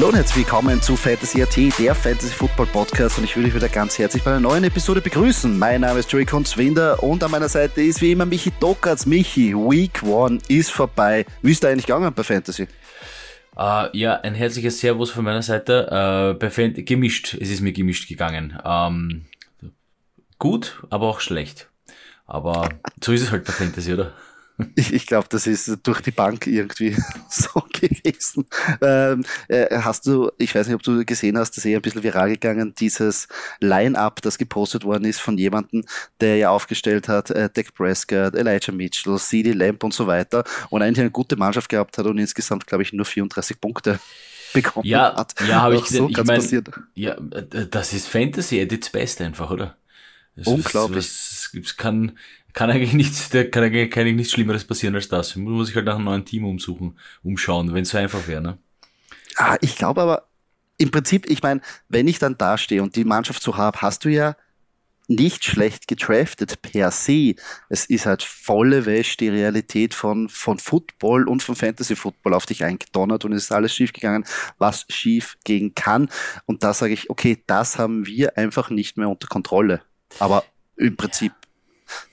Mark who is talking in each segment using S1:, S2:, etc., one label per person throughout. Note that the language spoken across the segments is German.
S1: Hallo und herzlich willkommen zu Fantasy AT, der Fantasy Football Podcast und ich will euch wieder ganz herzlich bei einer neuen Episode begrüßen. Mein Name ist Joey Kunzwinder und an meiner Seite ist wie immer Michi Dockertz. Michi, Week One ist vorbei. Wie ist da eigentlich gegangen bei Fantasy?
S2: Uh, ja, ein herzliches Servus von meiner Seite. Uh, bei Fan gemischt, es ist mir gemischt gegangen. Um, gut, aber auch schlecht. Aber so ist es halt bei Fantasy, oder?
S1: Ich, ich glaube, das ist durch die Bank irgendwie so gewesen. Ähm, äh, hast du, ich weiß nicht, ob du gesehen hast, das ist eher ein bisschen viral gegangen, dieses Line-Up, das gepostet worden ist von jemandem, der ja aufgestellt hat, äh, Dak Prescott, Elijah Mitchell, CD Lamp und so weiter und eigentlich eine gute Mannschaft gehabt hat und insgesamt, glaube ich, nur 34 Punkte bekommen
S2: ja,
S1: hat.
S2: Ja, habe ich
S1: so
S2: gesehen. Ich mein, ja, äh, das ist Fantasy at its best einfach, oder?
S1: Das Unglaublich.
S2: Es kann, kann eigentlich nichts, da kann eigentlich, kann nichts Schlimmeres passieren als das. Man muss sich halt nach einem neuen Team umsuchen, umschauen, wenn es so einfach wäre, ne?
S1: Ah, ich glaube aber, im Prinzip, ich meine, wenn ich dann dastehe und die Mannschaft so habe, hast du ja nicht schlecht getraftet per se. Es ist halt volle Wäsche die Realität von, von Football und von Fantasy Football auf dich eingedonnert und es ist alles schief gegangen, was schief gehen kann. Und da sage ich, okay, das haben wir einfach nicht mehr unter Kontrolle. Aber im Prinzip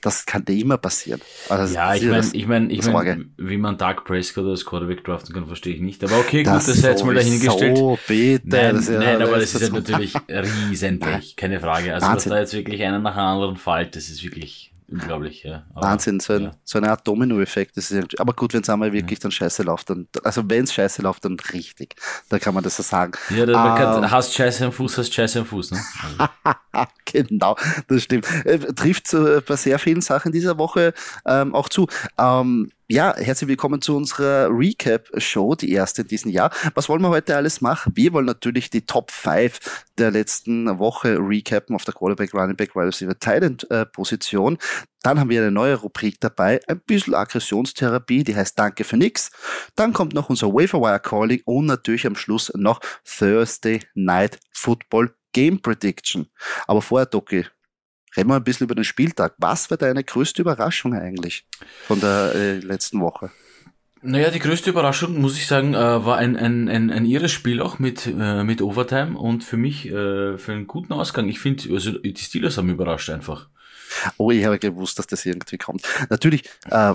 S1: das kann dir immer passieren.
S2: Also ja, ich meine, ich meine, ich mein, wie man Dark Prescott als Quarterback draften kann, verstehe ich nicht. Aber okay, gut, das, sei jetzt mal dahingestellt. So,
S1: bitte.
S2: Nein,
S1: das
S2: ja, nein aber das, ist ja natürlich riesenblech, keine Frage. Also, Wahnsinn. dass da jetzt wirklich einer nach dem anderen fällt, das ist wirklich Unglaublich, ja.
S1: Aber, Wahnsinn, so, ein, ja. so eine Art Dominoeffekt. Aber gut, wenn es einmal wirklich ja. dann scheiße läuft, dann, also wenn es scheiße läuft, dann richtig. Da kann man das so sagen.
S2: Ja, da, man kann, ähm. hast Scheiße am Fuß, hast Scheiße am Fuß, ne?
S1: Also. genau, das stimmt. Äh, trifft äh, bei sehr vielen Sachen dieser Woche ähm, auch zu. Ähm, ja, herzlich willkommen zu unserer Recap-Show, die erste in diesem Jahr. Was wollen wir heute alles machen? Wir wollen natürlich die Top 5 der letzten Woche recappen auf der Quarterback, Running Back, Wide Receiver, Tight äh, Position. Dann haben wir eine neue Rubrik dabei, ein bisschen Aggressionstherapie, die heißt Danke für nix. Dann kommt noch unser Waferwire Calling und natürlich am Schluss noch Thursday Night Football Game Prediction. Aber vorher, Doki, Reden wir ein bisschen über den Spieltag. Was war deine größte Überraschung eigentlich von der äh, letzten Woche?
S2: Naja, die größte Überraschung, muss ich sagen, äh, war ein, ein, ein, ein irres Spiel auch mit, äh, mit Overtime und für mich äh, für einen guten Ausgang. Ich finde, also die Steelers haben überrascht einfach.
S1: Oh, ich habe gewusst, dass das irgendwie kommt. Natürlich, äh,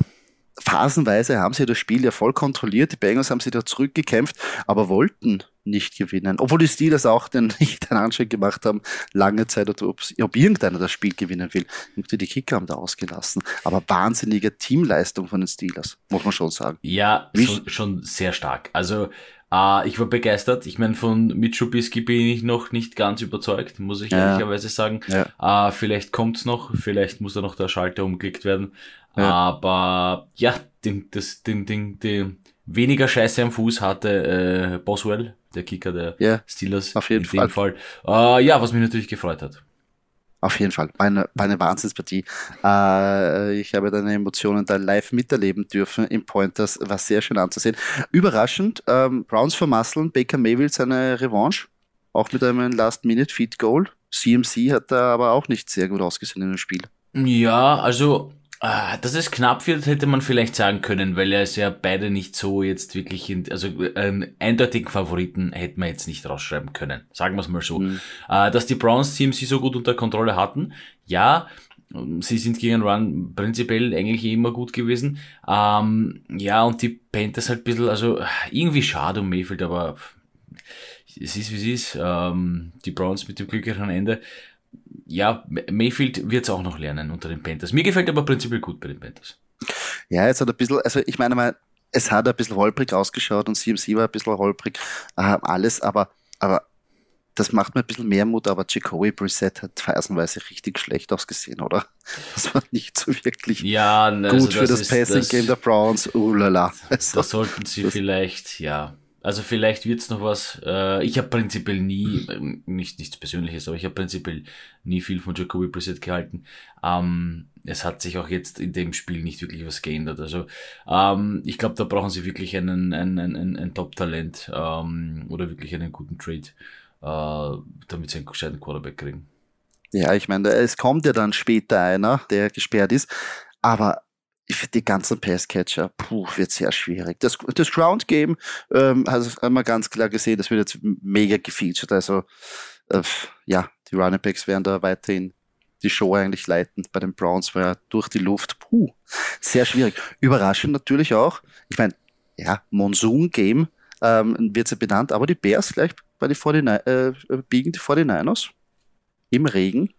S1: phasenweise haben sie das Spiel ja voll kontrolliert. Die Bengals haben sie da zurückgekämpft, aber wollten nicht gewinnen. Obwohl die Steelers auch den nicht einen Anschein gemacht haben, lange Zeit, ob, ob irgendeiner das Spiel gewinnen will. Die Kicker haben da ausgelassen. Aber wahnsinnige Teamleistung von den Steelers, muss man schon sagen.
S2: Ja, schon, schon sehr stark. Also äh, ich war begeistert. Ich meine, von Mitch bin ich noch nicht ganz überzeugt, muss ich ja. ehrlicherweise sagen. Ja. Äh, vielleicht kommt's noch, vielleicht muss da noch der Schalter umgelegt werden. Ja. Aber ja, den, das, den, den, den, weniger Scheiße am Fuß hatte äh, Boswell, der Kicker der
S1: ja,
S2: Steelers.
S1: Auf jeden
S2: in Fall. Fall. Äh, ja, was mich natürlich gefreut hat.
S1: Auf jeden Fall, meine, meine Wahnsinnspartie. Äh, ich habe deine Emotionen da live miterleben dürfen im Pointers, war sehr schön anzusehen. Überraschend, ähm, Browns vermasseln, Baker Mayfield seine Revanche, auch mit einem Last-Minute-Feed-Goal. CMC hat da aber auch nicht sehr gut ausgesehen in dem Spiel.
S2: Ja, also Ah, dass es knapp wird, hätte man vielleicht sagen können, weil er ist ja beide nicht so jetzt wirklich, in, also einen eindeutigen Favoriten hätte man jetzt nicht rausschreiben können. Sagen wir es mal so. Mhm. Äh, dass die Browns-Teams sie so gut unter Kontrolle hatten, ja, sie sind gegen Run prinzipiell eigentlich immer gut gewesen. Ähm, ja, und die Panthers halt ein bisschen, also irgendwie schade um Mayfield, aber es ist wie es ist. Ähm, die Browns mit dem glücklichen Ende ja, Mayfield wird es auch noch lernen unter den Panthers. Mir gefällt aber prinzipiell gut bei den Panthers.
S1: Ja, jetzt hat ein bisschen, also ich meine mal, es hat ein bisschen holprig ausgeschaut und CMC war ein bisschen holprig, äh, alles, aber, aber das macht mir ein bisschen mehr Mut, aber Jacoby Brissett hat phasenweise richtig schlecht ausgesehen, oder? Das war nicht so wirklich
S2: ja, also
S1: gut für das, das Passing-Game der Browns. Lala.
S2: Also, da sollten sie vielleicht, ja, also vielleicht wird's noch was. Äh, ich habe prinzipiell nie, äh, nicht nichts Persönliches, aber ich habe prinzipiell nie viel von Jacoby Brissett gehalten. Ähm, es hat sich auch jetzt in dem Spiel nicht wirklich was geändert. Also ähm, ich glaube, da brauchen sie wirklich einen, einen, einen, ein Top-Talent ähm, oder wirklich einen guten Trade, äh, damit sie einen gescheiten Quarterback kriegen.
S1: Ja, ich meine, es kommt ja dann später einer, der gesperrt ist, aber die ganzen Passcatcher, puh, wird sehr schwierig. Das, das Ground Game ähm, also haben wir ganz klar gesehen, das wird jetzt mega gefeatured. Also äh, ja, die Running Backs werden da weiterhin die Show eigentlich leiten. Bei den Browns war ja durch die Luft, puh, sehr schwierig. Überraschend natürlich auch. Ich meine, ja, Monsoon Game ähm, wird sie benannt, aber die Bears gleich bei die 49, äh, biegen die 49ers im Regen.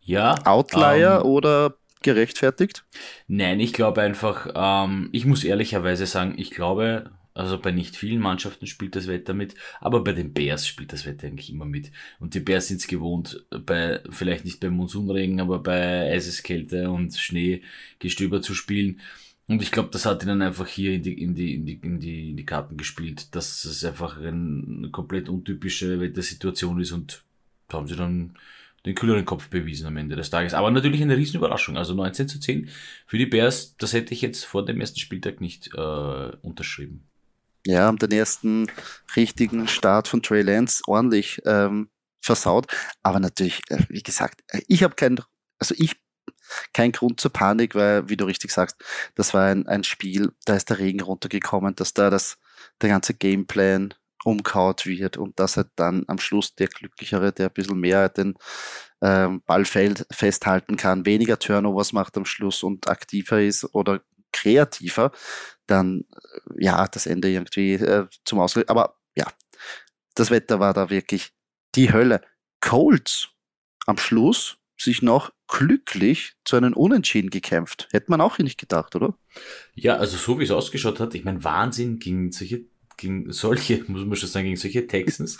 S2: Ja.
S1: Outlier um, ähm, oder gerechtfertigt?
S2: Nein, ich glaube einfach, ähm, ich muss ehrlicherweise sagen, ich glaube, also bei nicht vielen Mannschaften spielt das Wetter mit, aber bei den Bears spielt das Wetter eigentlich immer mit. Und die Bears sind es gewohnt, bei, vielleicht nicht beim Monsunregen, aber bei Eiseskälte und Schneegestöber zu spielen. Und ich glaube, das hat ihnen einfach hier in die, in, die, in, die, in, die, in die Karten gespielt, dass es einfach eine komplett untypische Wettersituation ist und da haben sie dann den kühleren Kopf bewiesen am Ende des Tages. Aber natürlich eine Riesenüberraschung. Also 19 zu 10 für die Bears, das hätte ich jetzt vor dem ersten Spieltag nicht äh, unterschrieben.
S1: Ja, haben den ersten richtigen Start von Trey Lance ordentlich ähm, versaut. Aber natürlich, äh, wie gesagt, äh, ich habe kein, also ich kein Grund zur Panik, weil, wie du richtig sagst, das war ein, ein Spiel, da ist der Regen runtergekommen, dass da das, der ganze Gameplan umkaut wird und dass er dann am Schluss der Glücklichere, der ein bisschen mehr den ähm, Ball festhalten kann, weniger Turnovers macht am Schluss und aktiver ist oder kreativer, dann äh, ja, das Ende irgendwie äh, zum Ausgleich. Aber ja, das Wetter war da wirklich die Hölle. Colts am Schluss sich noch glücklich zu einem Unentschieden gekämpft. Hätte man auch nicht gedacht, oder?
S2: Ja, also so wie es ausgeschaut hat, ich meine, Wahnsinn gegen solche gegen solche, muss man schon sagen, gegen solche Texans.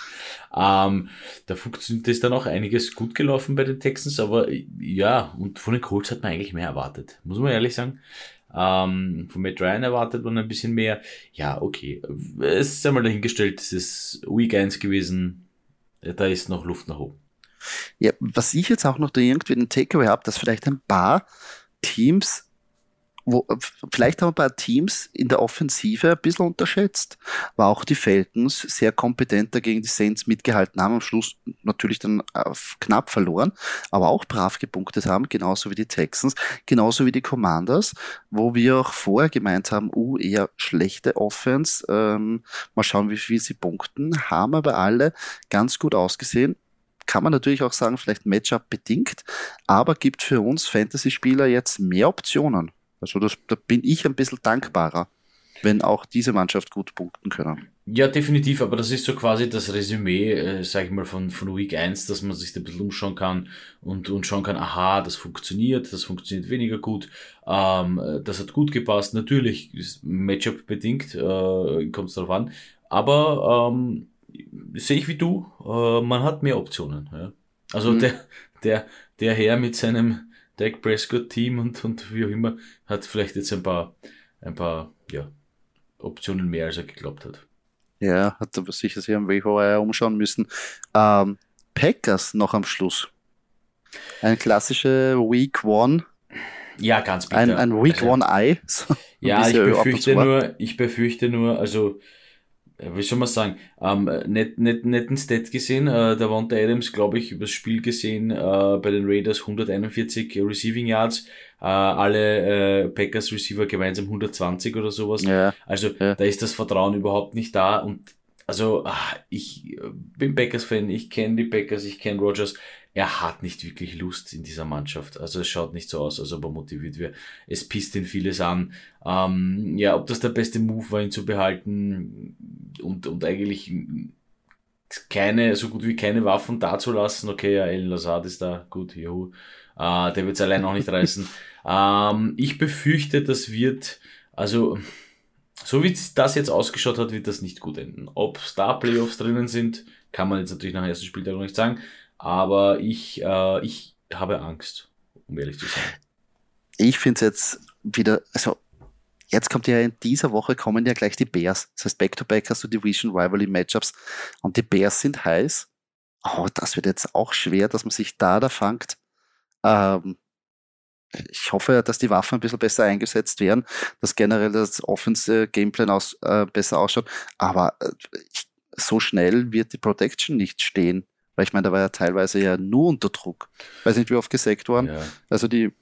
S2: ähm, da funktioniert ist dann auch einiges gut gelaufen bei den Texans, aber ja, und von den Colts hat man eigentlich mehr erwartet, muss man ehrlich sagen. Ähm, von Matt Ryan erwartet man ein bisschen mehr. Ja, okay. Es ist einmal dahingestellt, es ist Week 1 gewesen. Da ist noch Luft nach oben.
S1: Ja, was ich jetzt auch noch irgendwie den Takeaway habe, dass vielleicht ein paar Teams wo, vielleicht haben ein paar Teams in der Offensive ein bisschen unterschätzt, war auch die Falcons sehr kompetent dagegen die Saints mitgehalten haben, am Schluss natürlich dann knapp verloren, aber auch brav gepunktet haben, genauso wie die Texans, genauso wie die Commanders, wo wir auch vorher gemeint haben, uh, eher schlechte Offense, ähm, mal schauen, wie viel sie punkten, haben aber alle ganz gut ausgesehen, kann man natürlich auch sagen, vielleicht Matchup bedingt, aber gibt für uns Fantasy-Spieler jetzt mehr Optionen. Also das, da bin ich ein bisschen dankbarer, wenn auch diese Mannschaft gut punkten können.
S2: Ja, definitiv, aber das ist so quasi das Resümee, äh, sag ich mal, von, von Week 1, dass man sich da ein bisschen umschauen kann und, und schauen kann, aha, das funktioniert, das funktioniert weniger gut, ähm, das hat gut gepasst. Natürlich ist Matchup bedingt, äh, kommt es darauf an, aber ähm, sehe ich wie du, äh, man hat mehr Optionen. Ja? Also mhm. der, der, der Herr mit seinem Dak Prescott Team und, und wie auch immer, hat vielleicht jetzt ein paar, ein paar, ja, Optionen mehr, als er geglaubt hat.
S1: Ja, hat aber sicher sich am WHR umschauen müssen. Ähm, Packers noch am Schluss. Ein klassische Week One.
S2: Ja, ganz
S1: bitter. Ein, ein Week also, One Eye.
S2: So, ja, ich befürchte nur, ich befürchte nur, also wie soll man sagen, ähm, nicht, nicht, nicht ein Stat gesehen, äh, der Wanda Adams, glaube ich, übers Spiel gesehen, äh, bei den Raiders 141 Receiving Yards, äh, alle äh, Packers Receiver gemeinsam 120 oder sowas. Ja, also ja. da ist das Vertrauen überhaupt nicht da und also ach, ich bin Packers-Fan, ich kenne die Packers, ich kenne Rogers er hat nicht wirklich Lust in dieser Mannschaft. Also es schaut nicht so aus, als ob er motiviert wäre. Es pisst ihn vieles an. Ähm, ja, ob das der beste Move war, ihn zu behalten und, und eigentlich keine, so gut wie keine Waffen dazulassen. Okay, ja, Ellen Lazard ist da, gut, juhu. Äh, der wird es allein auch nicht reißen. Ähm, ich befürchte, das wird, also, so wie das jetzt ausgeschaut hat, wird das nicht gut enden. Ob Star Playoffs drinnen sind, kann man jetzt natürlich nach dem ersten Spieltag noch nicht sagen. Aber ich, äh, ich habe Angst, um ehrlich zu sein.
S1: Ich finde es jetzt wieder, also Jetzt kommt ja in dieser Woche kommen ja gleich die Bears. Das heißt, back-to-back -back hast du Division Rivalry Matchups und die Bears sind heiß. Oh, das wird jetzt auch schwer, dass man sich da da fangt. Ähm, ich hoffe, dass die Waffen ein bisschen besser eingesetzt werden, dass generell das Offense-Gameplan aus, äh, besser ausschaut. Aber äh, so schnell wird die Protection nicht stehen. Weil ich meine, da war ja teilweise ja nur unter Druck. Weiß nicht, wie oft gesackt worden. Ja. Also die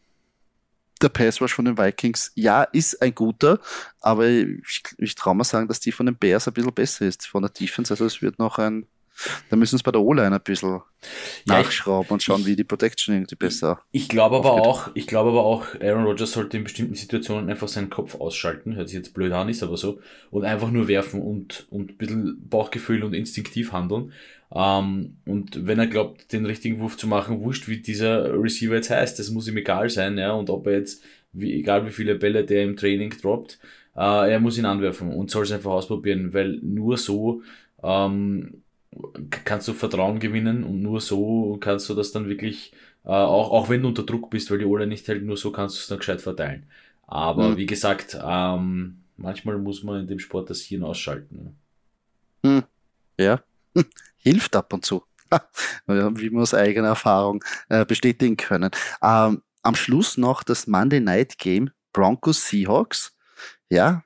S1: der Pass Rush von den Vikings, ja, ist ein guter, aber ich, ich traue mal sagen, dass die von den Bears ein bisschen besser ist, von der Defense. Also es wird noch ein, da müssen es bei der O-Line ein bisschen ja, nachschrauben ich, und schauen, wie die Protection irgendwie besser.
S2: Ich glaube aber auch, ich glaube aber auch, Aaron Rodgers sollte in bestimmten Situationen einfach seinen Kopf ausschalten, hört sich jetzt blöd an, ist aber so, und einfach nur werfen und, und ein bisschen Bauchgefühl und instinktiv handeln. Ähm, und wenn er glaubt, den richtigen Wurf zu machen, wurscht, wie dieser Receiver jetzt heißt, das muss ihm egal sein, ja, und ob er jetzt, wie, egal wie viele Bälle der im Training droppt, äh, er muss ihn anwerfen und soll es einfach ausprobieren, weil nur so ähm, kannst du Vertrauen gewinnen und nur so kannst du das dann wirklich, äh, auch, auch wenn du unter Druck bist, weil die Ole nicht hält, nur so kannst du es dann gescheit verteilen. Aber mhm. wie gesagt, ähm, manchmal muss man in dem Sport das Hirn ausschalten.
S1: Mhm. Ja, hilft ab und zu, wie wir aus eigener Erfahrung äh, bestätigen können. Ähm, am Schluss noch das Monday Night Game Broncos Seahawks. Ja,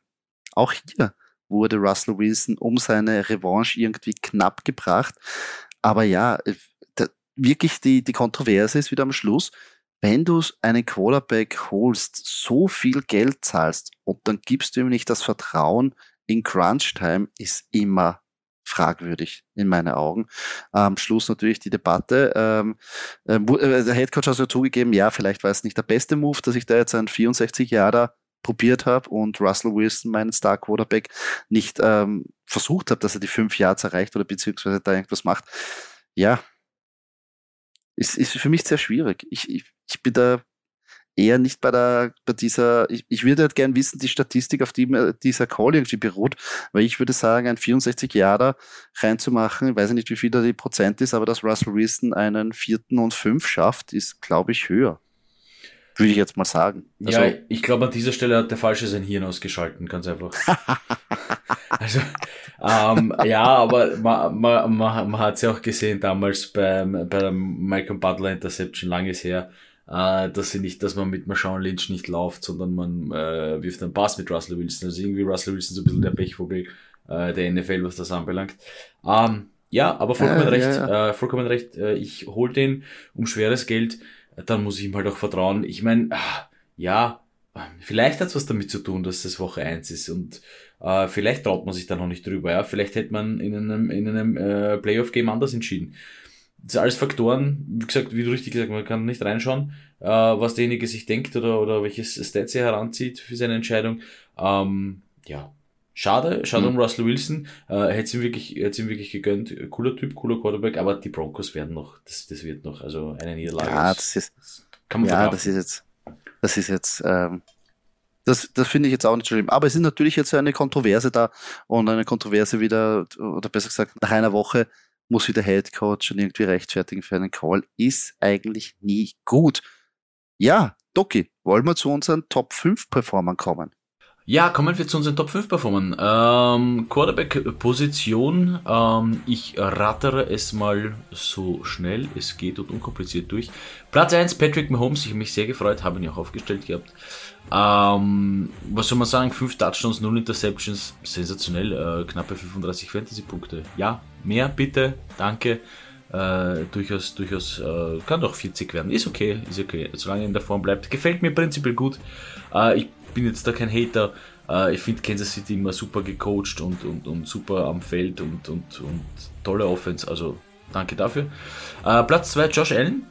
S1: auch hier wurde Russell Wilson um seine Revanche irgendwie knapp gebracht. Aber ja, äh, wirklich die, die Kontroverse ist wieder am Schluss. Wenn du einen Quarterback holst, so viel Geld zahlst und dann gibst du ihm nicht das Vertrauen in Crunch Time, ist immer fragwürdig in meinen Augen. Am Schluss natürlich die Debatte. Ähm, äh, äh der Headcoach hat ja zugegeben, ja, vielleicht war es nicht der beste Move, dass ich da jetzt einen 64 Jahre probiert habe und Russell Wilson, meinen Star Quarterback, nicht ähm, versucht habe, dass er die fünf Yards erreicht oder beziehungsweise da irgendwas macht. Ja, ist, ist für mich sehr schwierig. Ich, ich, ich bin da eher nicht bei der, bei dieser, ich, ich würde halt gern wissen, die Statistik, auf die dieser Call irgendwie beruht, weil ich würde sagen, ein 64 Jahre reinzumachen, ich weiß nicht, wie viel da die Prozent ist, aber dass Russell Wilson einen vierten und fünf schafft, ist, glaube ich, höher. Würde ich jetzt mal sagen.
S2: Also, ja, ich glaube, an dieser Stelle hat der Falsche sein Hirn ausgeschalten, ganz einfach. also, ähm, ja, aber man, man, man, man hat es ja auch gesehen damals beim, bei der Michael Butler Interception, langes her, äh, dass sie nicht, dass man mit Marshawn Lynch nicht läuft, sondern man äh, wirft einen Pass mit Russell Wilson. Also irgendwie Russell Wilson so ein bisschen der Pechvogel äh, der NFL, was das anbelangt. Ähm, ja, aber vollkommen äh, recht, ja. Äh, vollkommen recht. Äh, ich hol den um schweres Geld, dann muss ich ihm halt auch vertrauen. Ich meine, ah, ja, vielleicht hat's was damit zu tun, dass das Woche eins ist und äh, vielleicht traut man sich da noch nicht drüber. Ja, vielleicht hätte man in einem in einem äh, Playoff-Game anders entschieden das sind alles Faktoren, wie gesagt, wie du richtig gesagt hast, man kann nicht reinschauen, äh, was derjenige sich denkt oder, oder welches Stats er heranzieht für seine Entscheidung. Ähm, ja, schade, schade mhm. um Russell Wilson, äh, hätte ihm wirklich, hätte ihm wirklich gegönnt, cooler Typ, cooler Quarterback, aber die Broncos werden noch, das, das wird noch, also eine Niederlage.
S1: Ja, das ist, kann man ja, das ist jetzt, das ist jetzt, ähm, das, das finde ich jetzt auch nicht schlimm. Aber es ist natürlich jetzt eine Kontroverse da und eine Kontroverse wieder, oder besser gesagt, nach einer Woche muss wieder Head Coach und irgendwie rechtfertigen für einen Call, ist eigentlich nie gut. Ja, Doki, wollen wir zu unseren Top 5 Performern kommen?
S2: Ja, kommen wir zu unseren Top 5 Performern. Ähm, Quarterback-Position, ähm, ich rattere es mal so schnell es geht und unkompliziert durch. Platz 1, Patrick Mahomes, ich habe mich sehr gefreut, habe ihn auch aufgestellt gehabt. Ähm, was soll man sagen, 5 Touchdowns, 0 Interceptions, sensationell, äh, knappe 35 Fantasy-Punkte. Ja, mehr bitte, danke. Äh, durchaus, durchaus, äh, kann doch 40 werden, ist okay, ist okay, solange in der Form bleibt. Gefällt mir prinzipiell gut. Äh, ich bin jetzt da kein Hater. Äh, ich finde Kansas City immer super gecoacht und, und, und super am Feld und, und, und tolle Offense. Also danke dafür. Äh, Platz 2 Josh Allen.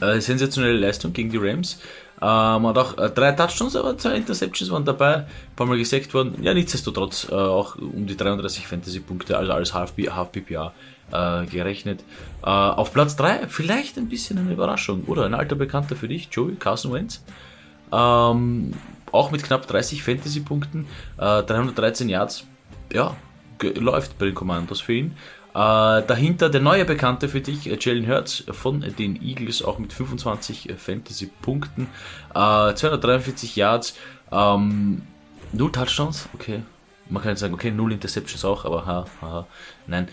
S2: Äh, sensationelle Leistung gegen die Rams. Ähm, hat auch äh, drei Touchdowns, aber zwei Interceptions waren dabei, ein paar Mal gesackt worden. Ja, nichtsdestotrotz äh, auch um die 33 Fantasy-Punkte, also als Half, Half PPA. äh, gerechnet. Äh, auf Platz 3 vielleicht ein bisschen eine Überraschung, oder? Ein alter Bekannter für dich, Joey Carson Wentz. Ähm, auch mit knapp 30 Fantasy-Punkten, äh, 313 Yards. Ja, läuft bei den Commandos für ihn. Äh, dahinter der neue Bekannte für dich, äh, Jalen Hurts von den Eagles, auch mit 25 äh, Fantasy-Punkten, äh, 243 Yards, ähm, 0 Touchdowns, okay. Man kann jetzt sagen, okay, 0 Interceptions auch, aber ha, ha, nein.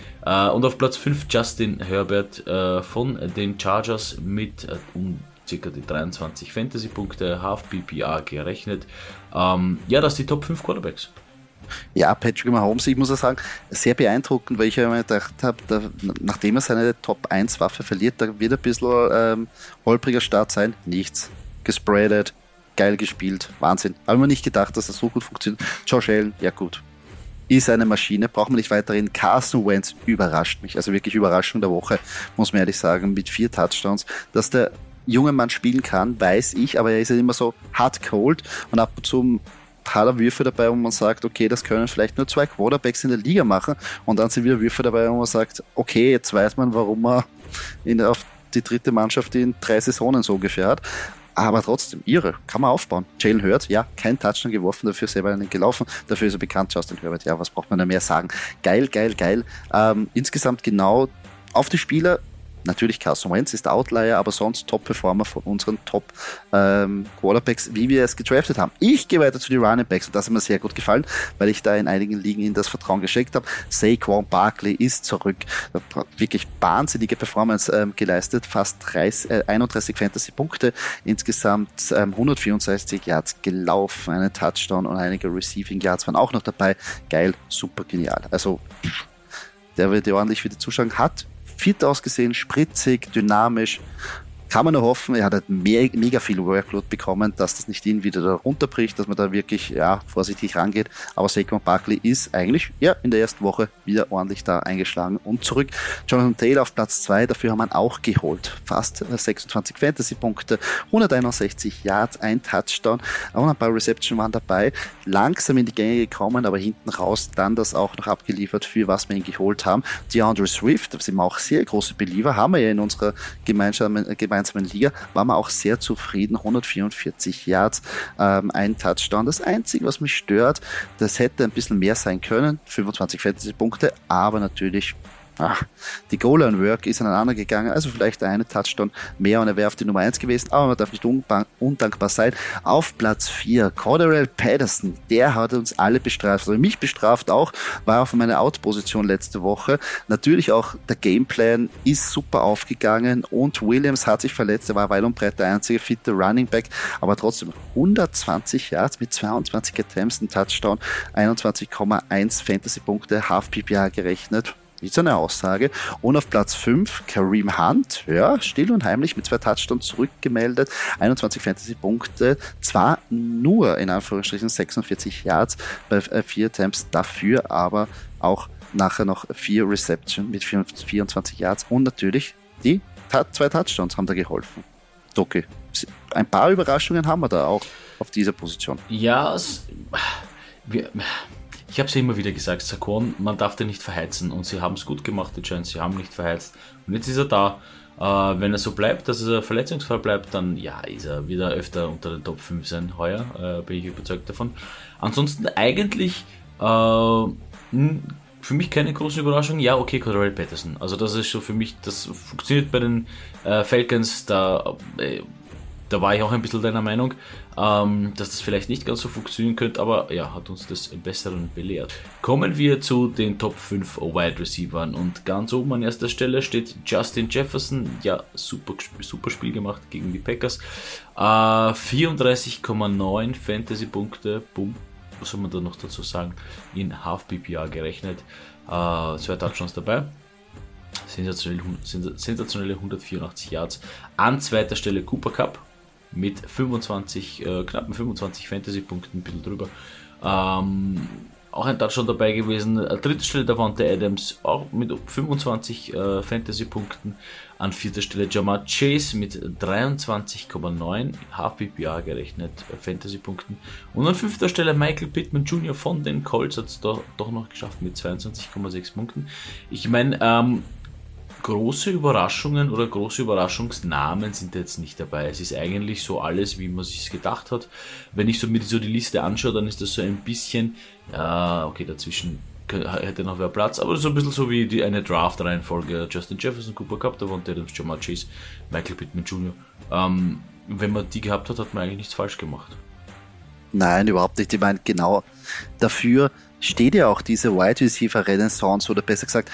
S2: Und auf Platz 5 Justin Herbert von den Chargers mit um ca. die 23 Fantasy-Punkte, Half PPA gerechnet. Ähm, ja, das sind die Top 5 Quarterbacks.
S1: Ja, Patrick Mahomes, ich muss ja sagen, sehr beeindruckend, weil ich ja immer gedacht habe, nachdem er seine Top-1-Waffe verliert, da wird ein bisschen ähm, holpriger Start sein. Nichts. Gespreadet, geil gespielt, Wahnsinn. Habe mir nicht gedacht, dass das so gut funktioniert. Josh Allen, ja gut. Ist eine Maschine, braucht man nicht weiterhin. Carson Wentz überrascht mich, also wirklich Überraschung der Woche, muss man ehrlich sagen, mit vier Touchdowns. Dass der junge Mann spielen kann, weiß ich, aber er ist ja immer so hard cold und ab und zu er Würfe dabei, wo man sagt, okay, das können vielleicht nur zwei Quarterbacks in der Liga machen und dann sind wieder Würfe dabei, wo man sagt, okay, jetzt weiß man, warum er in, auf die dritte Mannschaft in drei Saisonen so ungefähr hat. Aber trotzdem, irre, kann man aufbauen. Jalen Hurt, ja, kein Touchdown geworfen, dafür selber einen gelaufen, dafür ist er bekannt, Justin Herbert, ja, was braucht man da mehr sagen? Geil, geil, geil. Ähm, insgesamt genau auf die Spieler Natürlich Carson Wentz ist Outlier, aber sonst Top-Performer von unseren Top-Quarterbacks, ähm, wie wir es gedraftet haben. Ich gehe weiter zu den Running Backs und das hat mir sehr gut gefallen, weil ich da in einigen Ligen in das Vertrauen geschickt habe. Saquon Barkley ist zurück. Wirklich wahnsinnige Performance ähm, geleistet. Fast 30, äh, 31 Fantasy-Punkte. Insgesamt ähm, 164 Yards gelaufen, einen Touchdown und einige Receiving Yards waren auch noch dabei. Geil, super genial. Also der wird ordentlich wieder zuschauen. Hat fit ausgesehen, spritzig, dynamisch kann man nur hoffen, er hat halt mehr, mega viel Workload bekommen, dass das nicht ihn wieder da runterbricht, dass man da wirklich ja, vorsichtig rangeht. Aber Saquon Barkley ist eigentlich ja, in der ersten Woche wieder ordentlich da eingeschlagen und zurück. Jonathan Taylor auf Platz 2, dafür haben wir auch geholt. Fast 26 Fantasy-Punkte, 161 Yards, ein Touchdown und ein paar Reception waren dabei. Langsam in die Gänge gekommen, aber hinten raus dann das auch noch abgeliefert, für was wir ihn geholt haben. DeAndre Swift, da sind wir auch sehr große Believer, haben wir ja in unserer gemeinsamen, gemeinsamen gemeinsamen Liga waren wir auch sehr zufrieden. 144 Yards, ähm, ein Touchdown. Das Einzige, was mich stört, das hätte ein bisschen mehr sein können. 25 Fantasy-Punkte, aber natürlich ach, die Goal-Line-Work ist aneinander gegangen, also vielleicht eine Touchdown mehr und er wäre auf die Nummer 1 gewesen, aber man darf nicht undankbar sein. Auf Platz 4, Corderell Patterson, der hat uns alle bestraft, also mich bestraft auch, war auf meiner Out-Position letzte Woche. Natürlich auch der Gameplan ist super aufgegangen und Williams hat sich verletzt, er war weit und breit der einzige fitte Running Back, aber trotzdem 120 Yards mit 22 Attempts, ein Touchdown, 21,1 Fantasy-Punkte, Half PPA gerechnet ist eine Aussage. Und auf Platz 5 Kareem Hunt, ja, still und heimlich mit zwei Touchdowns zurückgemeldet, 21 Fantasy-Punkte, zwar nur in Anführungsstrichen 46 Yards bei äh, vier Attempts, dafür aber auch nachher noch vier Reception mit 24 Yards und natürlich die zwei Touchdowns haben da geholfen. Doki, ein paar Überraschungen haben wir da auch auf dieser Position.
S2: Ja, wir, ich habe ja immer wieder gesagt, Sakon, man darf den nicht verheizen und sie haben es gut gemacht, die Giants, sie haben nicht verheizt. Und jetzt ist er da. Äh, wenn er so bleibt, dass er verletzungsfrei bleibt, dann ja, ist er wieder öfter unter den Top 5 sein heuer, äh, bin ich überzeugt davon. Ansonsten eigentlich äh, für mich keine große Überraschung. Ja, okay, Cordell Patterson. Also das ist so für mich, das funktioniert bei den äh, Falcons, da äh, da war ich auch ein bisschen deiner Meinung, ähm, dass das vielleicht nicht ganz so funktionieren könnte, aber ja, hat uns das im Besseren belehrt. Kommen wir zu den Top 5 Wide Receivers und ganz oben an erster Stelle steht Justin Jefferson. Ja, super, super Spiel gemacht gegen die Packers. Äh, 34,9 Fantasy-Punkte, bumm, was soll man da noch dazu sagen, in Half PPA gerechnet. Äh, zwei Touchdowns dabei. Sensationelle, sensationelle 184 Yards. An zweiter Stelle Cooper Cup mit 25, äh, knappen 25 Fantasy-Punkten, ein bisschen drüber. Ähm, auch ein Touchdown dabei gewesen. An dritter Stelle Davante Adams, auch mit 25 äh, Fantasy-Punkten. An vierter Stelle Jamar Chase mit 23,9 HPPA gerechnet äh, Fantasy-Punkten. Und an fünfter Stelle Michael Pittman Jr. von den Colts hat es doch, doch noch geschafft mit 22,6 Punkten. Ich meine, ähm, große Überraschungen oder große Überraschungsnamen sind jetzt nicht dabei. Es ist eigentlich so alles, wie man sich gedacht hat. Wenn ich so mir so die Liste anschaue, dann ist das so ein bisschen, ja, okay, dazwischen hätte noch wer Platz, aber so ein bisschen so wie die eine Draft-Reihenfolge. Justin Jefferson, Cooper Cup, Davante Adams, Jamar Chase, Michael Pittman Jr. Ähm, wenn man die gehabt hat, hat man eigentlich nichts falsch gemacht.
S1: Nein, überhaupt nicht. Ich meine, genau dafür steht ja auch diese Wide Receiver Renaissance oder besser gesagt,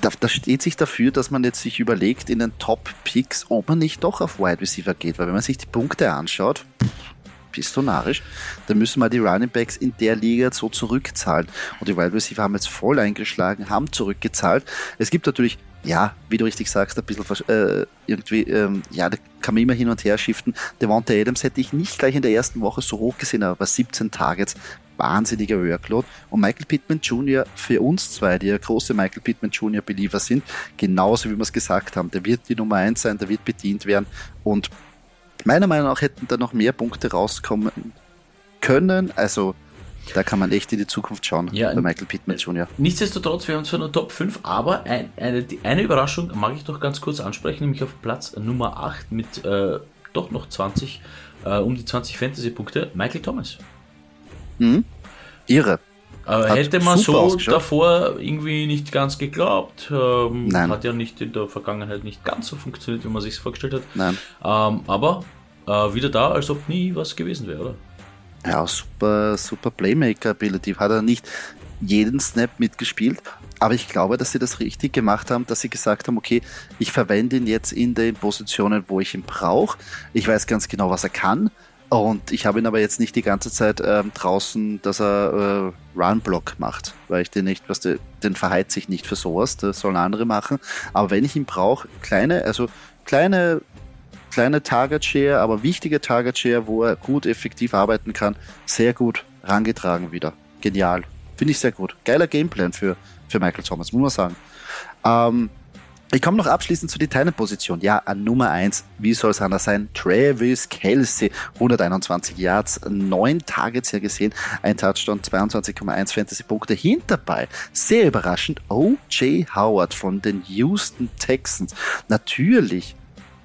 S1: da, da, steht sich dafür, dass man jetzt sich überlegt in den Top Picks, ob man nicht doch auf Wide Receiver geht, weil wenn man sich die Punkte anschaut, pistonarisch, dann müssen wir die Running Backs in der Liga so zurückzahlen. Und die Wide Receiver haben jetzt voll eingeschlagen, haben zurückgezahlt. Es gibt natürlich ja, wie du richtig sagst, ein bisschen äh, irgendwie, ähm, ja, da kann man immer hin und her shiften. Devonta Adams hätte ich nicht gleich in der ersten Woche so hoch gesehen, aber bei 17 Targets, wahnsinniger Workload. Und Michael Pittman Jr. für uns zwei, die ja große Michael Pittman Jr. Believer sind, genauso wie wir es gesagt haben, der wird die Nummer eins sein, der wird bedient werden und meiner Meinung nach hätten da noch mehr Punkte rauskommen können. Also da kann man echt in die Zukunft schauen
S2: ja,
S1: bei Michael Pittman Jr.
S2: Nichtsdestotrotz, wir haben zwar nur Top 5, aber ein, eine, eine Überraschung mag ich doch ganz kurz ansprechen, nämlich auf Platz Nummer 8 mit äh, doch noch 20, äh, um die 20 Fantasy-Punkte, Michael Thomas.
S1: Mhm. Irre.
S2: Äh, hätte man so davor irgendwie nicht ganz geglaubt. Ähm, Nein. Hat ja nicht in der Vergangenheit nicht ganz so funktioniert, wie man sich vorgestellt hat.
S1: Nein.
S2: Ähm, aber äh, wieder da, als ob nie was gewesen wäre, oder?
S1: Ja, super, super Playmaker-Ability. Hat er nicht jeden Snap mitgespielt, aber ich glaube, dass sie das richtig gemacht haben, dass sie gesagt haben, okay, ich verwende ihn jetzt in den Positionen, wo ich ihn brauche. Ich weiß ganz genau, was er kann. Und ich habe ihn aber jetzt nicht die ganze Zeit ähm, draußen, dass er äh, Run-Block macht, weil ich den nicht, was der, den verheizt sich nicht für sowas, das sollen andere machen. Aber wenn ich ihn brauche, kleine, also kleine kleine Target Share, aber wichtige Target Share, wo er gut effektiv arbeiten kann, sehr gut rangetragen wieder. Genial. Finde ich sehr gut. Geiler Gameplan für, für Michael Thomas, muss man sagen. Ähm, ich komme noch abschließend zu die Teilenposition. Ja, an Nummer 1, wie soll es anders sein? Travis Kelsey, 121 Yards, 9 Targets hier gesehen, ein Touchdown, 22,1 Fantasy-Punkte. Hinterbei, sehr überraschend, O.J. Howard von den Houston Texans. Natürlich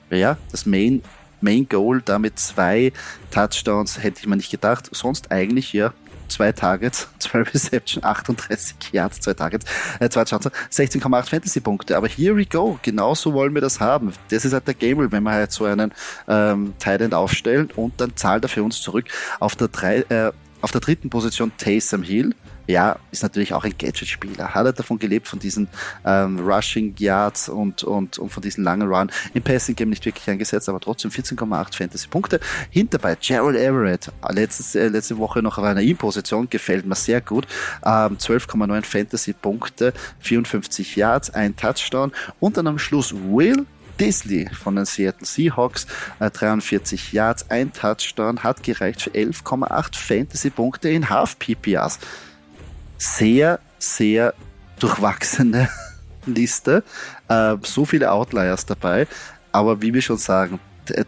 S1: ja, das Main, Main Goal, damit zwei Touchdowns, hätte ich mir nicht gedacht. Sonst eigentlich ja zwei Targets, zwei Reception, 38 Yards, zwei Targets, äh, zwei Chancen, 16,8 Fantasy-Punkte. Aber here we go, genauso wollen wir das haben. Das ist halt der Gamble, wenn wir halt so einen ähm, Tight aufstellen und dann zahlt er für uns zurück. Auf der, drei, äh, auf der dritten Position Taysom Hill, ja, ist natürlich auch ein Gadget-Spieler. Hat er davon gelebt, von diesen ähm, Rushing Yards und, und, und von diesen langen Run. Im Passing Game nicht wirklich eingesetzt, aber trotzdem 14,8 Fantasy-Punkte. Hinterbei Gerald Everett, letztes, äh, letzte Woche noch auf einer In-Position, gefällt mir sehr gut. Ähm, 12,9 Fantasy-Punkte, 54 Yards, ein Touchdown und dann am Schluss Will Disley von den Seattle Seahawks, äh, 43 Yards, ein Touchdown, hat gereicht für 11,8 Fantasy-Punkte in Half-PPRs sehr, sehr durchwachsene Liste. Äh, so viele Outliers dabei. Aber wie wir schon sagen,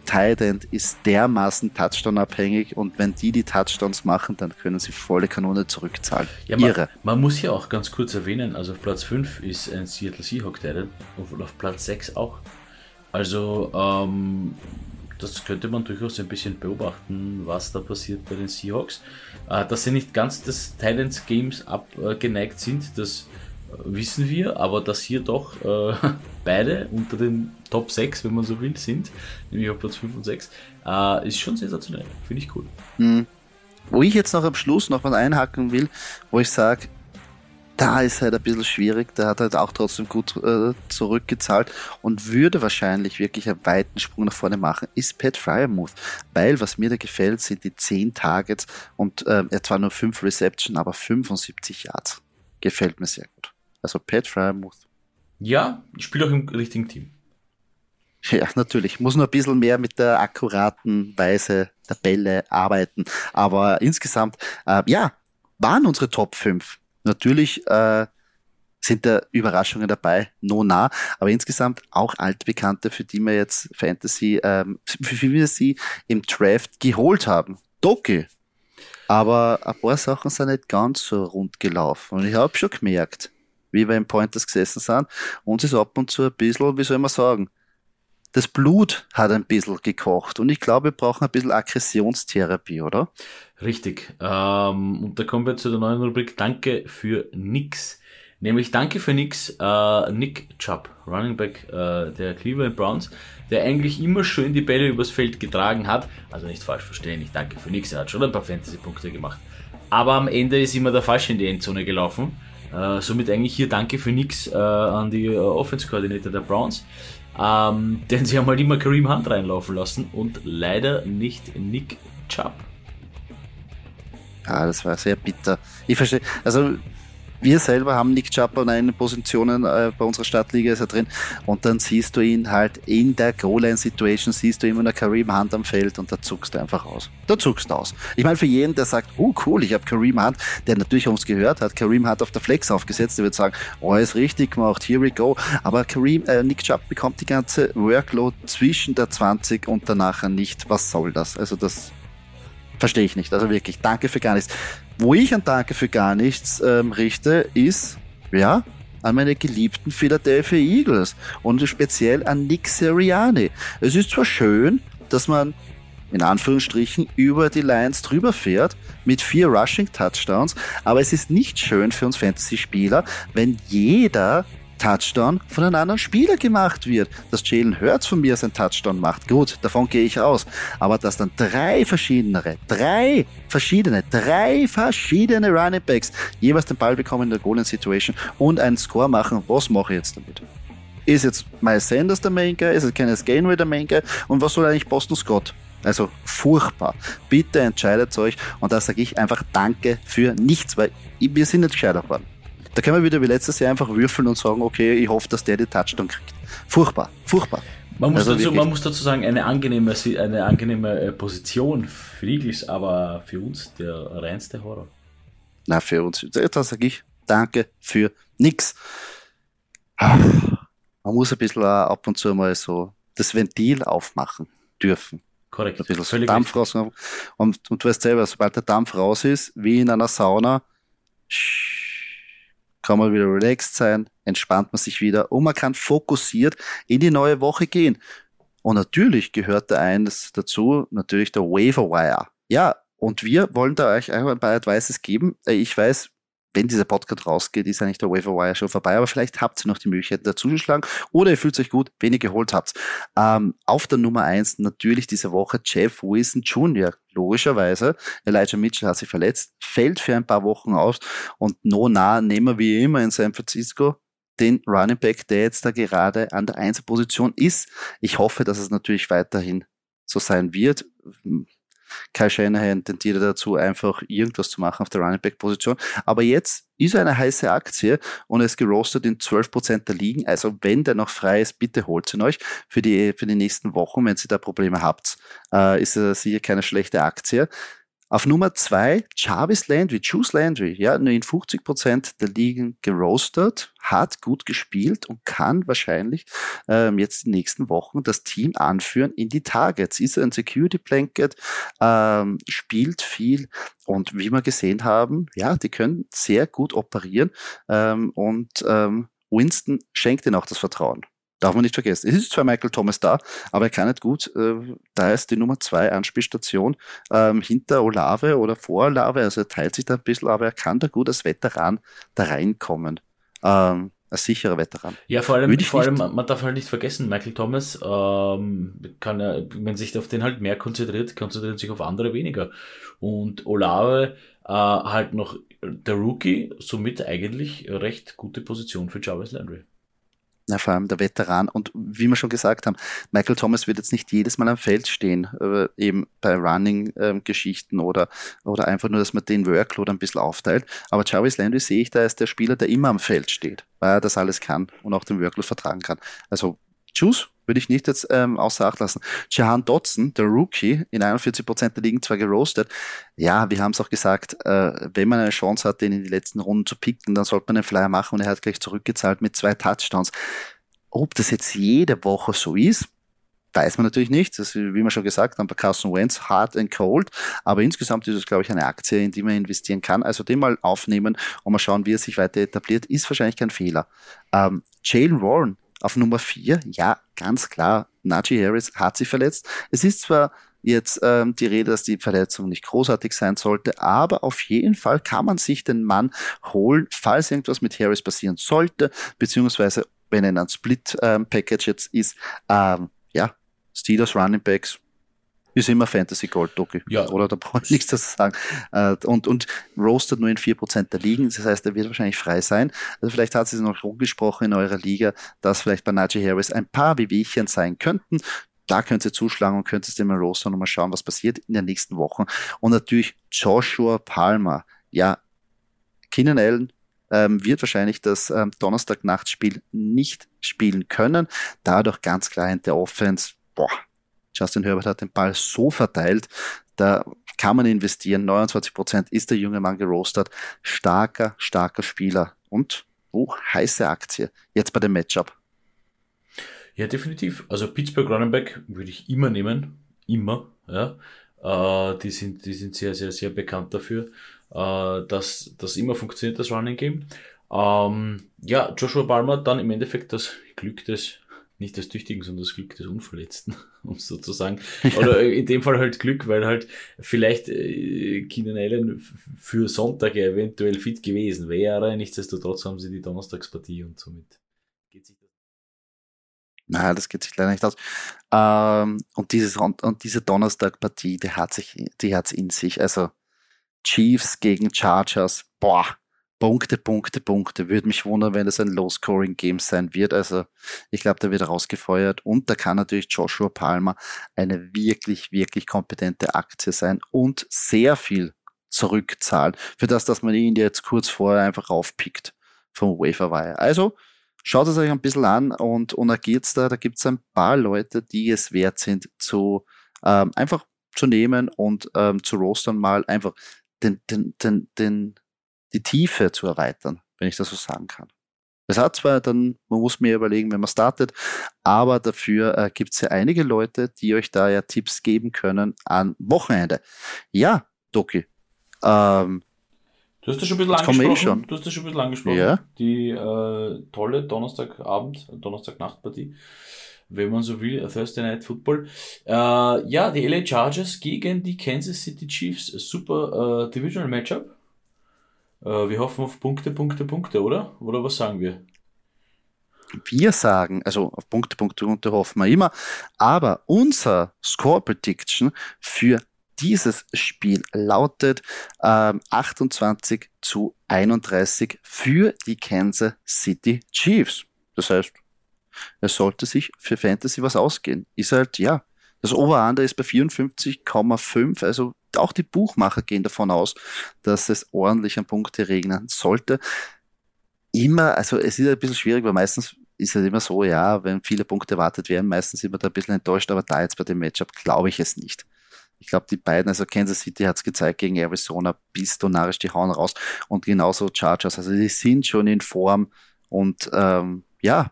S1: Tight End ist dermaßen Touchdown-abhängig und wenn die die Touchdowns machen, dann können sie volle Kanone zurückzahlen.
S2: Ja, man, man, muss ja auch ganz kurz erwähnen, also auf Platz 5 ist ein Seattle Seahawk Tight End und auf Platz 6 auch. Also ähm, das könnte man durchaus ein bisschen beobachten, was da passiert bei den Seahawks. Äh, dass sie nicht ganz des Titans Games abgeneigt sind, das äh, wissen wir, aber dass hier doch äh, beide unter den Top 6, wenn man so will, sind, nämlich auf Platz 5 und 6, äh, ist schon sensationell. Finde ich cool.
S1: Mhm. Wo ich jetzt noch am Schluss noch was einhaken will, wo ich sage, da ist halt ein bisschen schwierig. Der hat halt auch trotzdem gut äh, zurückgezahlt und würde wahrscheinlich wirklich einen weiten Sprung nach vorne machen, ist Pat Fryermuth. Weil was mir da gefällt, sind die 10 Targets und äh, er zwar nur 5 Reception, aber 75 Yards. Gefällt mir sehr gut. Also Pat Fryermuth.
S2: Ja, ich spiele auch im richtigen Team.
S1: Ja, natürlich. Muss nur ein bisschen mehr mit der akkuraten Weise der Bälle arbeiten. Aber insgesamt, äh, ja, waren unsere Top 5 Natürlich äh, sind da Überraschungen dabei, no nah, aber insgesamt auch altbekannte, für die wir jetzt Fantasy, ähm, für die wir sie im Draft geholt haben. Doki. Aber ein paar Sachen sind nicht ganz so rund gelaufen und ich habe schon gemerkt, wie wir im Pointers gesessen sind. Uns ist ab und zu ein bisschen, wie soll man sagen, das Blut hat ein bisschen gekocht. Und ich glaube, wir brauchen ein bisschen Aggressionstherapie, oder?
S2: Richtig. Ähm, und da kommen wir zu der neuen Rubrik Danke für nix. Nämlich Danke für nix, äh, Nick Chubb, Running Back äh, der Cleveland Browns, der eigentlich immer schön die Bälle übers Feld getragen hat. Also nicht falsch verstehen, ich danke für nix, er hat schon ein paar Fantasy-Punkte gemacht. Aber am Ende ist immer der Falsche in die Endzone gelaufen. Äh, somit eigentlich hier Danke für nix äh, an die äh, Offense-Koordinator der Browns. Ähm, denn sie haben halt immer Kareem Hunt reinlaufen lassen und leider nicht Nick Chubb.
S1: Ja, das war sehr bitter. Ich verstehe, also wir selber haben Nick Chubb an einen Positionen äh, bei unserer Stadtliga ist er drin und dann siehst du ihn halt in der Goal-Line-Situation, siehst du immer eine Kareem Hunt am Feld und da zuckst du einfach aus. Da zuckst du aus. Ich meine, für jeden, der sagt, oh cool, ich habe Kareem Hunt, der natürlich uns gehört hat, Kareem Hunt auf der Flex aufgesetzt, der wird sagen, oh, ist richtig gemacht, here we go. Aber Kareem, äh, Nick Chubb bekommt die ganze Workload zwischen der 20 und danach nicht. Was soll das? Also das verstehe ich nicht. Also wirklich, danke für gar nichts. Wo ich ein Danke für gar nichts ähm, richte, ist, ja, an meine geliebten Philadelphia Eagles und speziell an Nick Sirianni. Es ist zwar schön, dass man in Anführungsstrichen über die Lions drüber fährt mit vier Rushing Touchdowns, aber es ist nicht schön für uns Fantasy-Spieler, wenn jeder Touchdown von einem anderen Spieler gemacht wird. Dass Jalen Hurts von mir seinen Touchdown macht, gut, davon gehe ich aus. Aber dass dann drei verschiedene, drei verschiedene, drei verschiedene Running Backs jeweils den Ball bekommen in der Golden Situation und einen Score machen, was mache ich jetzt damit? Ist jetzt Miles Sanders der Main Guy? Ist jetzt Kenneth Gainway der Main Guy? Und was soll eigentlich Boston Scott? Also furchtbar. Bitte entscheidet euch und da sage ich einfach Danke für nichts, weil wir sind nicht gescheiter geworden. Da können wir wieder wie letztes Jahr einfach würfeln und sagen, okay, ich hoffe, dass der die Touchdown kriegt. Furchtbar, furchtbar.
S2: Man muss, also dazu, man muss dazu sagen, eine angenehme, eine angenehme äh, Position für die Eagles, aber für uns der reinste Horror.
S1: Na, für uns, da sage ich, danke für nix. Man muss ein bisschen ab und zu mal so das Ventil aufmachen dürfen.
S2: Korrekt.
S1: Ein bisschen so Dampf raus. Und, und du weißt selber, sobald der Dampf raus ist, wie in einer Sauna, kann man wieder relaxed sein, entspannt man sich wieder und man kann fokussiert in die neue Woche gehen. Und natürlich gehört da eines dazu, natürlich der Waiver Wire. Ja, und wir wollen da euch einfach ein paar Advices geben. Äh, ich weiß, wenn dieser Podcast rausgeht, ist eigentlich der Waiver Wire schon vorbei, aber vielleicht habt ihr noch die Möglichkeit dazu zu schlagen oder ihr fühlt euch gut, wenn ihr geholt habt. Ähm, auf der Nummer eins natürlich diese Woche Jeff Wilson Jr. Logischerweise. Elijah Mitchell hat sich verletzt, fällt für ein paar Wochen aus und no nah nehmen wir wie immer in San Francisco den Running Back, der jetzt da gerade an der Einzelposition ist. Ich hoffe, dass es natürlich weiterhin so sein wird. Kai Shanahan tendiert dazu, einfach irgendwas zu machen auf der Running Back Position. Aber jetzt ist er eine heiße Aktie und er ist gerostet in 12% der Ligen. Also wenn der noch frei ist, bitte holt ihn euch für die, für die nächsten Wochen. Wenn ihr da Probleme habt, äh, ist er sicher keine schlechte Aktie. Auf Nummer zwei Jarvis Landry, Juice Landry, ja, nur in 50 Prozent der Ligen gerostet, hat gut gespielt und kann wahrscheinlich ähm, jetzt die nächsten Wochen das Team anführen in die Targets. Ist ein Security Blanket, ähm, spielt viel und wie wir gesehen haben, ja, die können sehr gut operieren ähm, und ähm, Winston schenkt ihnen auch das Vertrauen. Darf man nicht vergessen. Es ist zwar Michael Thomas da, aber er kann nicht gut. Äh, da ist die Nummer zwei Anspielstation ähm, hinter Olave oder vor Olave. Also er teilt sich da ein bisschen, aber er kann da gut als Veteran da reinkommen. Ähm, als sicherer Veteran.
S2: Ja, vor allem, vor allem, man darf halt nicht vergessen, Michael Thomas ähm, kann er, wenn sich auf den halt mehr konzentriert, konzentriert sich auf andere weniger. Und Olave äh, halt noch der Rookie, somit eigentlich recht gute Position für Jarvis Landry.
S1: Ja, vor allem der Veteran. Und wie wir schon gesagt haben, Michael Thomas wird jetzt nicht jedes Mal am Feld stehen, äh, eben bei Running-Geschichten ähm, oder, oder einfach nur, dass man den Workload ein bisschen aufteilt. Aber Jarvis Landry sehe ich da als der Spieler, der immer am Feld steht, weil er das alles kann und auch den Workload vertragen kann. Also, tschüss, würde ich nicht jetzt ähm, außer Acht lassen. Jahan Dotson, der Rookie, in 41 Prozent der Ligen zwar gerostet. Ja, wir haben es auch gesagt, äh, wenn man eine Chance hat, den in die letzten Runden zu picken, dann sollte man einen Flyer machen und er hat gleich zurückgezahlt mit zwei Touchdowns. Ob das jetzt jede Woche so ist, weiß man natürlich nicht. Das ist, wie wir schon gesagt haben, bei Carson Wentz hard and cold. Aber insgesamt ist es, glaube ich, eine Aktie, in die man investieren kann. Also den mal aufnehmen und mal schauen, wie er sich weiter etabliert, ist wahrscheinlich kein Fehler. Ähm, Jalen Warren auf Nummer vier, ja, ganz klar. Najee Harris hat sich verletzt. Es ist zwar jetzt ähm, die Rede, dass die Verletzung nicht großartig sein sollte, aber auf jeden Fall kann man sich den Mann holen, falls irgendwas mit Harris passieren sollte, beziehungsweise wenn er in einem Split-Package ähm, jetzt ist, ähm, ja, Steelers Running Backs ist immer Fantasy Gold, Doki. Ja. Oder da brauche ich nichts zu sagen. Äh, und, und roastet nur in 4% der Ligen. Das heißt, er wird wahrscheinlich frei sein. Also vielleicht hat es noch rumgesprochen in eurer Liga, dass vielleicht bei Najee Harris ein paar Wehwehchen sein könnten. Da könnt ihr zuschlagen und könnt ihr mal rostern und mal schauen, was passiert in den nächsten Wochen. Und natürlich Joshua Palmer. Ja, Keenan Allen ähm, wird wahrscheinlich das ähm, Donnerstag-Nachtspiel nicht spielen können. Dadurch ganz klar in der Offense, boah, Justin Herbert hat den Ball so verteilt, da kann man investieren. 29 Prozent ist der junge Mann gerostet. Starker, starker Spieler und oh, heiße Aktie. Jetzt bei dem Matchup.
S2: Ja, definitiv. Also Pittsburgh Running Back würde ich immer nehmen. Immer. Ja. Äh, die, sind, die sind sehr, sehr, sehr bekannt dafür, äh, dass das immer funktioniert, das Running Game. Ähm, ja, Joshua Palmer dann im Endeffekt das Glück des nicht des Tüchtigen, sondern das Glück des Unverletzten, um sozusagen. Ja. Oder in dem Fall halt Glück, weil halt vielleicht äh, Keenan Allen für Sonntag eventuell fit gewesen wäre. Nichtsdestotrotz haben sie die Donnerstagspartie und somit geht sich das.
S1: Nein, das geht sich leider nicht aus. Ähm, und, dieses, und diese Donnerstagpartie, die hat sich, die hat's in sich. Also Chiefs gegen Chargers, boah, Punkte, Punkte, Punkte. Würde mich wundern, wenn es ein Low-Scoring-Game sein wird. Also ich glaube, der wird rausgefeuert und da kann natürlich Joshua Palmer eine wirklich, wirklich kompetente Aktie sein und sehr viel zurückzahlen für das, dass man ihn jetzt kurz vorher einfach raufpickt vom Waferwire. Also schaut es euch ein bisschen an und, und da geht's da, da gibt's ein paar Leute, die es wert sind zu ähm, einfach zu nehmen und ähm, zu rostern mal einfach den, den, den, den die Tiefe zu erweitern, wenn ich das so sagen kann. Es hat zwar dann, man muss mir überlegen, wenn man startet, aber dafür äh, gibt es ja einige Leute, die euch da ja Tipps geben können an Wochenende. Ja, Doki. Ähm,
S2: du hast das schon ein bisschen angesprochen. Schon. Du hast das schon ein bisschen angesprochen. Ja. Die äh, tolle Donnerstagabend, Donnerstagnachtpartie, wenn man so will, Thursday Night Football. Äh, ja, die LA Chargers gegen die Kansas City Chiefs. Super äh, Divisional Matchup. Äh, wir hoffen auf Punkte, Punkte, Punkte, oder? Oder was sagen wir?
S1: Wir sagen, also auf Punkte, Punkte, Punkte hoffen wir immer, aber unser Score Prediction für dieses Spiel lautet ähm, 28 zu 31 für die Kansas City Chiefs. Das heißt, es sollte sich für Fantasy was ausgehen. Ist halt, ja, das Over-Under ist bei 54,5, also auch die Buchmacher gehen davon aus, dass es ordentlich an Punkte regnen sollte. Immer, also es ist ein bisschen schwierig, weil meistens ist es immer so, ja, wenn viele Punkte erwartet werden, meistens sind wir da ein bisschen enttäuscht, aber da jetzt bei dem Matchup glaube ich es nicht. Ich glaube, die beiden, also Kansas City hat es gezeigt gegen Arizona, bis donarisch, die hauen raus und genauso Chargers, also die sind schon in Form und ähm, ja,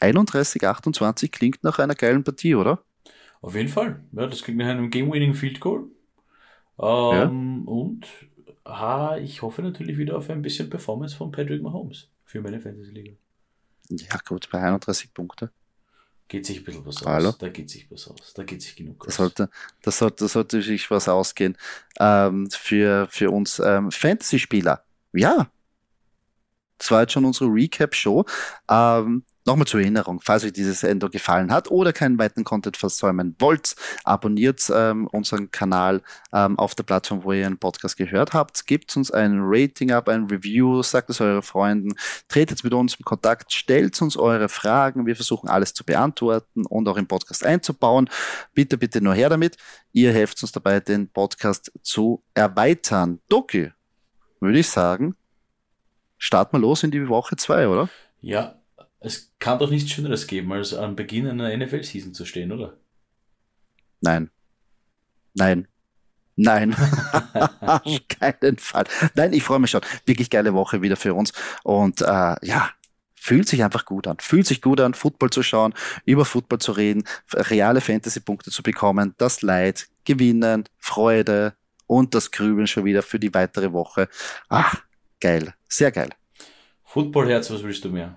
S1: 31, 28 klingt nach einer geilen Partie, oder?
S2: Auf jeden Fall. Ja, das klingt nach einem Game-Winning Field Goal. Ähm, ja. Und ha, ich hoffe natürlich wieder auf ein bisschen Performance von Patrick Mahomes für meine Fantasy-Liga.
S1: Ja, gut, bei 31 Punkte.
S2: Geht sich ein bisschen was Hallo? aus. Da geht sich was aus. Da geht sich genug
S1: aus. sollte, das sollte, das sollte sich was ausgehen. Ähm, für, für uns ähm, Fantasy-Spieler. Ja. Das war jetzt schon unsere Recap-Show. Ähm, Nochmal zur Erinnerung, falls euch dieses Endo gefallen hat oder keinen weiteren Content versäumen wollt, abonniert ähm, unseren Kanal ähm, auf der Plattform, wo ihr einen Podcast gehört habt. Gebt uns ein Rating ab, ein Review, sagt es euren Freunden, tretet mit uns in Kontakt, stellt uns eure Fragen. Wir versuchen alles zu beantworten und auch im Podcast einzubauen. Bitte, bitte nur her damit. Ihr helft uns dabei, den Podcast zu erweitern. Doki, würde ich sagen, starten wir los in die Woche zwei, oder?
S2: Ja, es kann doch nichts Schöneres geben, als am Beginn einer NFL-Season zu stehen, oder?
S1: Nein. Nein. Nein. Auf keinen Fall. Nein, ich freue mich schon. Wirklich geile Woche wieder für uns. Und äh, ja, fühlt sich einfach gut an. Fühlt sich gut an, Football zu schauen, über Football zu reden, reale Fantasy-Punkte zu bekommen, das Leid, Gewinnen, Freude und das Grübeln schon wieder für die weitere Woche. Ach, geil. Sehr geil.
S2: Footballherz, was willst du mehr?